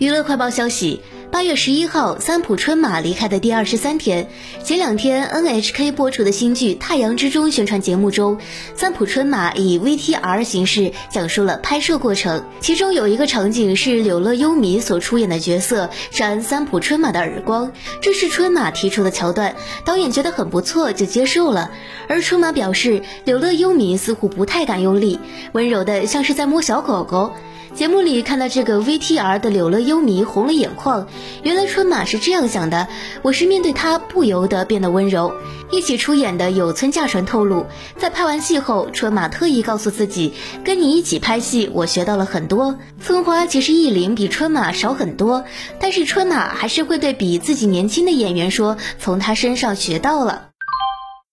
娱乐快报消息：八月十一号，三浦春马离开的第二十三天，前两天 NHK 播出的新剧《太阳之中》宣传节目中，三浦春马以 VTR 形式讲述了拍摄过程。其中有一个场景是柳乐优弥所出演的角色扇三浦春马的耳光，这是春马提出的桥段，导演觉得很不错，就接受了。而春马表示，柳乐优弥似乎不太敢用力，温柔的像是在摸小狗狗。节目里看到这个 VTR 的柳乐优弥红了眼眶，原来春马是这样想的。我是面对他不由得变得温柔。一起出演的有村架纯透露，在拍完戏后，春马特意告诉自己，跟你一起拍戏，我学到了很多。村花其实艺龄比春马少很多，但是春马还是会对比自己年轻的演员说，从他身上学到了。